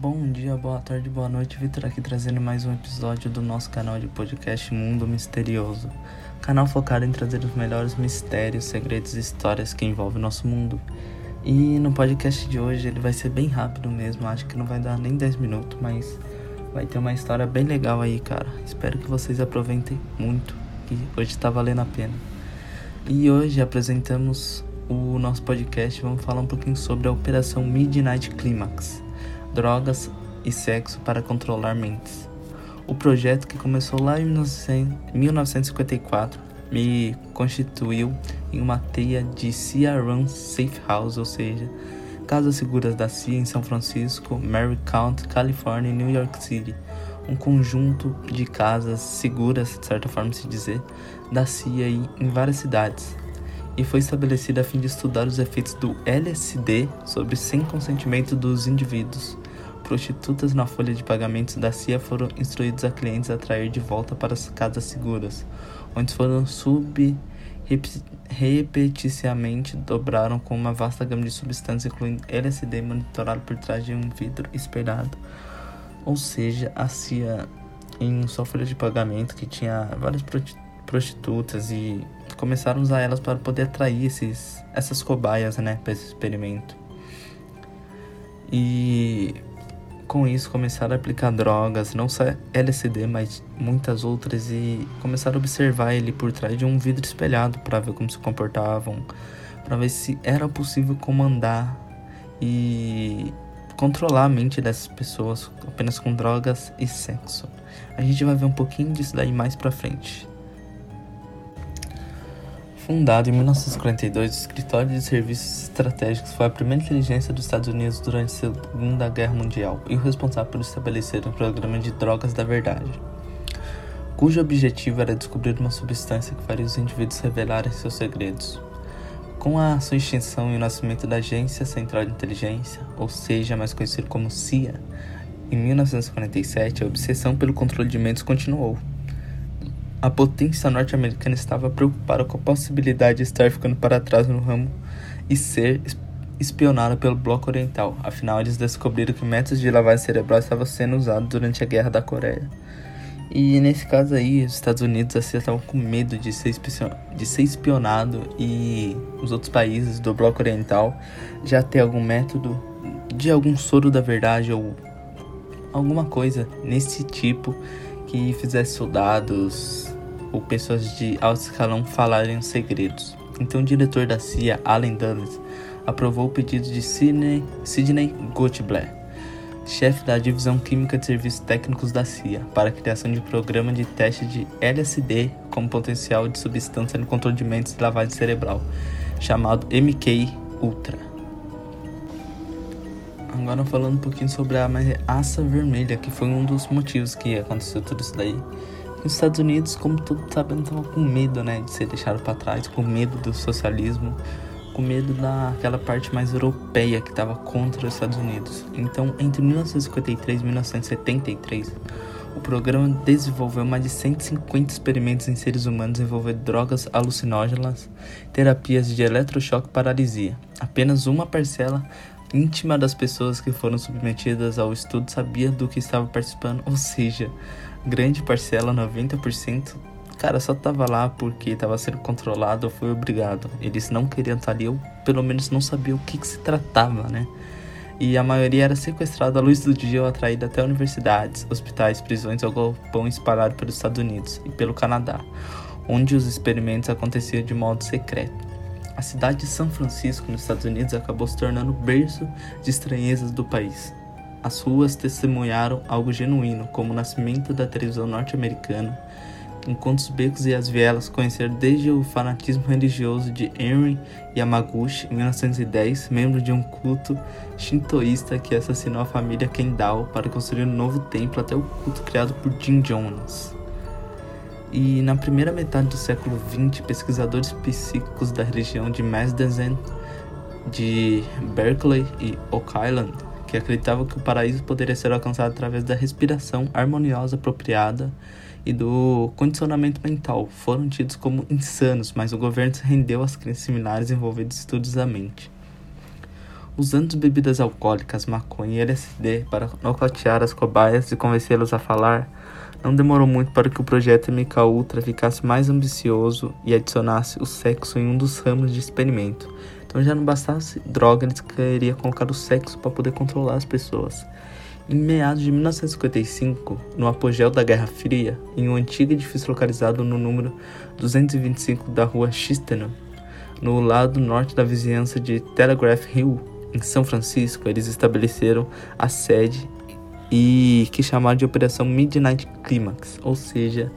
Bom dia, boa tarde, boa noite. Vitor aqui trazendo mais um episódio do nosso canal de podcast Mundo Misterioso. Canal focado em trazer os melhores mistérios, segredos e histórias que envolvem o nosso mundo. E no podcast de hoje ele vai ser bem rápido mesmo, acho que não vai dar nem 10 minutos, mas vai ter uma história bem legal aí, cara. Espero que vocês aproveitem muito, que hoje tá valendo a pena. E hoje apresentamos o nosso podcast, vamos falar um pouquinho sobre a Operação Midnight Climax drogas e sexo para controlar mentes. O projeto, que começou lá em 1954, me constituiu em uma teia de CIA Run Safe House, ou seja, casas seguras da CIA em São Francisco, Mary County, Califórnia e New York City, um conjunto de casas seguras, de certa forma se dizer, da CIA em várias cidades, e foi estabelecida a fim de estudar os efeitos do LSD sobre sem consentimento dos indivíduos. Prostitutas na folha de pagamentos da CIA foram instruídos a clientes a trair de volta para as casas seguras, onde foram sub repeticiamente dobraram com uma vasta gama de substâncias, incluindo LSD monitorado por trás de um vidro espelhado. Ou seja, a CIA em sua folha de pagamento que tinha várias prostitutas e começaram a usar elas para poder atrair esses, essas cobaias, né, para esse experimento. E com isso começaram a aplicar drogas, não só LSD, mas muitas outras e começaram a observar ele por trás de um vidro espelhado para ver como se comportavam, para ver se era possível comandar e controlar a mente dessas pessoas apenas com drogas e sexo. A gente vai ver um pouquinho disso daí mais para frente. Fundado em 1942, o Escritório de Serviços Estratégicos foi a primeira inteligência dos Estados Unidos durante a Segunda Guerra Mundial e o responsável por estabelecer o programa de drogas da verdade, cujo objetivo era descobrir uma substância que faria os indivíduos revelarem seus segredos. Com a sua extinção e o nascimento da Agência Central de Inteligência, ou seja, mais conhecido como CIA, em 1947, a obsessão pelo controle de mentes continuou. A potência norte-americana estava preocupada com a possibilidade de estar ficando para trás no ramo e ser espionada pelo Bloco Oriental. Afinal, eles descobriram que métodos de lavagem cerebral estavam sendo usados durante a Guerra da Coreia. E nesse caso aí, os Estados Unidos assim, estavam com medo de ser, de ser espionado e os outros países do Bloco Oriental já ter algum método de algum soro da verdade ou alguma coisa nesse tipo que fizesse soldados ou pessoas de alto escalão falarem os segredos. Então o diretor da CIA, Allen Dulles, aprovou o pedido de Sidney, Sidney Gottlieb, chefe da Divisão Química de Serviços Técnicos da CIA, para a criação de um programa de teste de LSD como potencial de substância no controle de mentes e lavagem cerebral, chamado MK Ultra. Agora falando um pouquinho sobre a ameaça vermelha, que foi um dos motivos que aconteceu tudo isso daí. Os Estados Unidos, como todos sabem, estavam com medo, né, de ser deixado para trás, com medo do socialismo, com medo daquela parte mais europeia que estava contra os Estados Unidos. Então, entre 1953 e 1973, o programa desenvolveu mais de 150 experimentos em seres humanos envolvendo drogas alucinógenas, terapias de eletrochoque e paralisia. Apenas uma parcela íntima das pessoas que foram submetidas ao estudo sabia do que estava participando, ou seja, grande parcela, 90%, cara, só tava lá porque estava sendo controlado ou foi obrigado. Eles não queriam estar ali, ou pelo menos não sabiam o que, que se tratava, né? E a maioria era sequestrada à luz do dia ou atraída até universidades, hospitais, prisões ou galpão espalhado pelos Estados Unidos e pelo Canadá, onde os experimentos aconteciam de modo secreto. A cidade de São Francisco, nos Estados Unidos, acabou se tornando berço de estranhezas do país. As ruas testemunharam algo genuíno, como o nascimento da televisão norte-americana, enquanto os becos e as vielas conheceram desde o fanatismo religioso de Henry Yamaguchi, em 1910, membro de um culto shintoísta que assassinou a família Kendall para construir um novo templo até o culto criado por Jim Jones. E na primeira metade do século XX, pesquisadores psíquicos da região de Masden, de Berkeley e Oak Island, que acreditavam que o paraíso poderia ser alcançado através da respiração harmoniosa apropriada e do condicionamento mental, foram tidos como insanos, mas o governo se rendeu às crenças similares envolvendo estudos da mente. Usando bebidas alcoólicas, maconha e LSD para nocautear as cobaias e convencê-los a falar, não demorou muito para que o projeto MK Ultra ficasse mais ambicioso e adicionasse o sexo em um dos ramos de experimento. Então já não bastasse droga, eles queriam colocar o sexo para poder controlar as pessoas. Em meados de 1955, no apogeu da Guerra Fria, em um antigo edifício localizado no número 225 da rua Chistenham, no lado norte da vizinhança de Telegraph Hill, em São Francisco, eles estabeleceram a sede e que chamaram de Operação Midnight Climax, ou seja,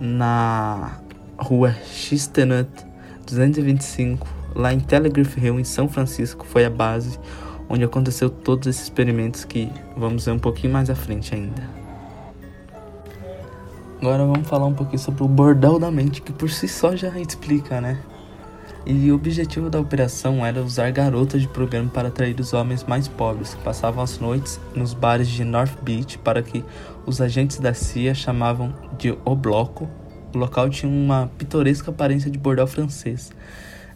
na rua Chistenham 225, lá em Telegraph Hill, em São Francisco, foi a base onde aconteceu todos esses experimentos que vamos ver um pouquinho mais à frente ainda. Agora vamos falar um pouquinho sobre o bordel da mente, que por si só já explica, né? E o objetivo da operação era usar garotas de programa para atrair os homens mais pobres, que passavam as noites nos bares de North Beach para que os agentes da CIA chamavam de O Bloco. O local tinha uma pitoresca aparência de bordel francês,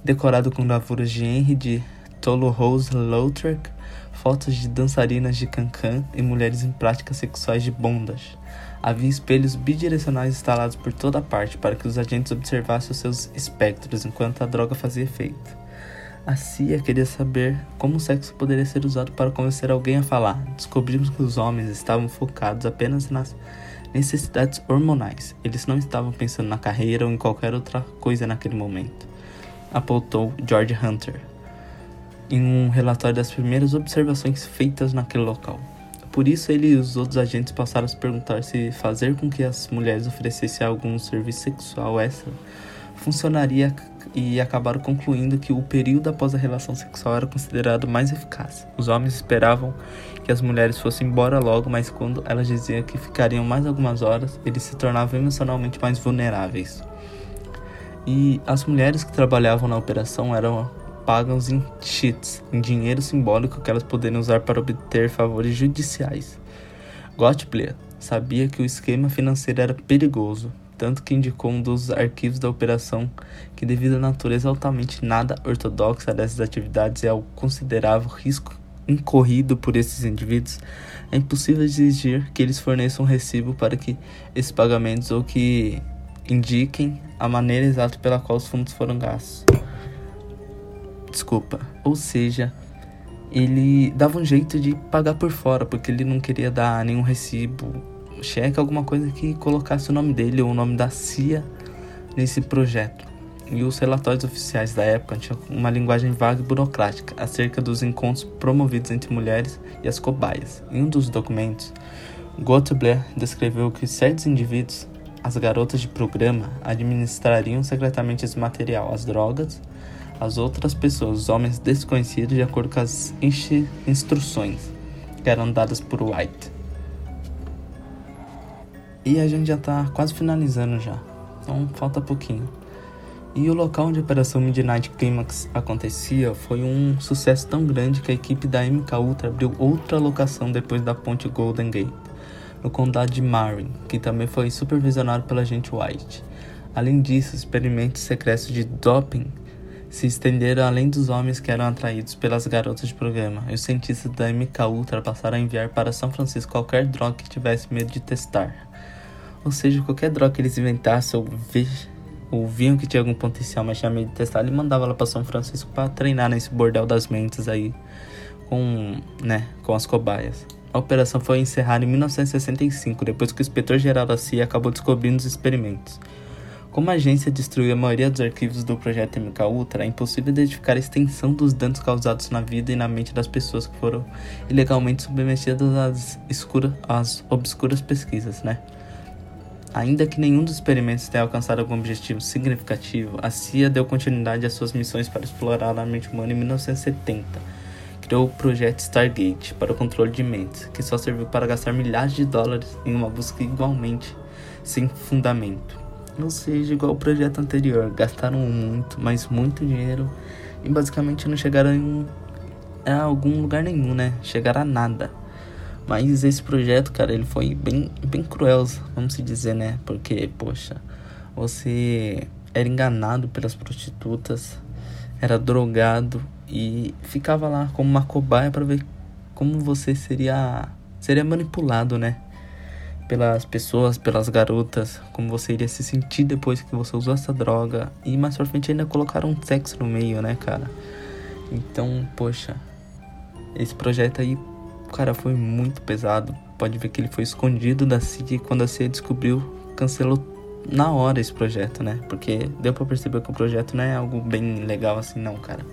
decorado com gravuras de Henry de Toulouse-Lautrec, fotos de dançarinas de cancan e mulheres em práticas sexuais de bondage. Havia espelhos bidirecionais instalados por toda parte para que os agentes observassem os seus espectros enquanto a droga fazia efeito. A CIA queria saber como o sexo poderia ser usado para convencer alguém a falar. Descobrimos que os homens estavam focados apenas nas necessidades hormonais. Eles não estavam pensando na carreira ou em qualquer outra coisa naquele momento. Apontou George Hunter em um relatório das primeiras observações feitas naquele local. Por isso, ele e os outros agentes passaram a se perguntar se fazer com que as mulheres oferecessem algum serviço sexual extra funcionaria e acabaram concluindo que o período após a relação sexual era considerado mais eficaz. Os homens esperavam que as mulheres fossem embora logo, mas quando elas diziam que ficariam mais algumas horas, eles se tornavam emocionalmente mais vulneráveis. E as mulheres que trabalhavam na operação eram pagas em cheats, em dinheiro simbólico que elas poderiam usar para obter favores judiciais. Gottlieb sabia que o esquema financeiro era perigoso, tanto que indicou um dos arquivos da operação que, devido à natureza altamente nada ortodoxa dessas atividades e ao considerável risco incorrido por esses indivíduos, é impossível exigir que eles forneçam um recibo para que esses pagamentos ou que indiquem a maneira exata pela qual os fundos foram gastos. Desculpa. Ou seja, ele dava um jeito de pagar por fora, porque ele não queria dar nenhum recibo, cheque, alguma coisa que colocasse o nome dele ou o nome da CIA nesse projeto. E os relatórios oficiais da época tinham uma linguagem vaga e burocrática acerca dos encontros promovidos entre mulheres e as cobaias. Em um dos documentos, Gottlieb descreveu que certos indivíduos, as garotas de programa, administrariam secretamente esse material, as drogas, as outras pessoas, homens desconhecidos, de acordo com as instruções que eram dadas por White. E a gente já tá quase finalizando já, então falta pouquinho. E o local onde a Operação Midnight Climax acontecia foi um sucesso tão grande que a equipe da MK Ultra abriu outra locação depois da ponte Golden Gate, no condado de Marin, que também foi supervisionado pela agente White. Além disso, experimentos secretos de doping se estenderam além dos homens que eram atraídos pelas garotas de programa, e os cientistas da MK Ultra passaram a enviar para São Francisco qualquer droga que tivesse medo de testar. Ou seja, qualquer droga que eles inventassem ou, vi, viam que tinha algum potencial, mas tinha medo de testar, ele mandava ela para São Francisco para treinar nesse bordel das mentes aí com, né, com as cobaias. A operação foi encerrada em 1965, depois que o inspetor-geral da CIA acabou descobrindo os experimentos. Como a agência destruiu a maioria dos arquivos do projeto MK Ultra, é impossível identificar a extensão dos danos causados na vida e na mente das pessoas que foram ilegalmente submetidas às, escura, às obscuras pesquisas, né? Ainda que nenhum dos experimentos tenha alcançado algum objetivo significativo, a CIA deu continuidade às suas missões para explorar a mente humana em 1970. Criou o projeto Stargate para o controle de mentes, que só serviu para gastar milhares de dólares em uma busca igualmente sem fundamento. Ou seja, igual o projeto anterior, gastaram muito, mas muito dinheiro e basicamente não chegaram em a algum lugar nenhum, né? Chegaram a nada. Mas esse projeto, cara, ele foi bem, bem cruel, vamos se dizer, né? Porque, poxa, você era enganado pelas prostitutas, era drogado e ficava lá como uma cobaia para ver como você seria seria manipulado, né? Pelas pessoas, pelas garotas, como você iria se sentir depois que você usou essa droga. E mais pra frente ainda colocaram um sexo no meio, né, cara? Então, poxa, esse projeto aí, cara, foi muito pesado. Pode ver que ele foi escondido da CIA e quando a CIA descobriu, cancelou na hora esse projeto, né? Porque deu pra perceber que o projeto não é algo bem legal assim, não, cara.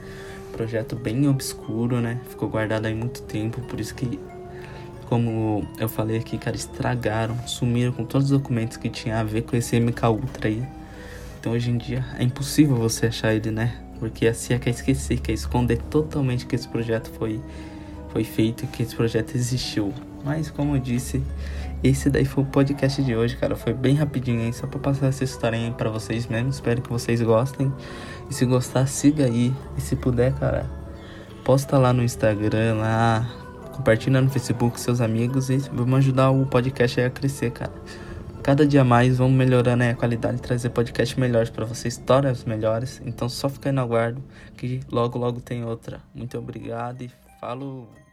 Projeto bem obscuro, né? Ficou guardado aí muito tempo, por isso que, como eu falei aqui, cara, estragaram, sumiram com todos os documentos que tinha a ver com esse MK Ultra aí. Então hoje em dia é impossível você achar ele, né? Porque a CIA quer esquecer, quer esconder totalmente que esse projeto foi, foi feito, que esse projeto existiu. Mas como eu disse, esse daí foi o podcast de hoje, cara. Foi bem rapidinho aí, só pra passar essa história aí pra vocês mesmo. Espero que vocês gostem. E se gostar, siga aí. E se puder, cara, posta lá no Instagram, lá, compartilha no Facebook com seus amigos e vamos ajudar o podcast a crescer, cara. Cada dia mais vamos melhorando a qualidade e trazer podcast melhores para vocês, histórias melhores. Então só fica aí no aguardo que logo logo tem outra. Muito obrigado e falou!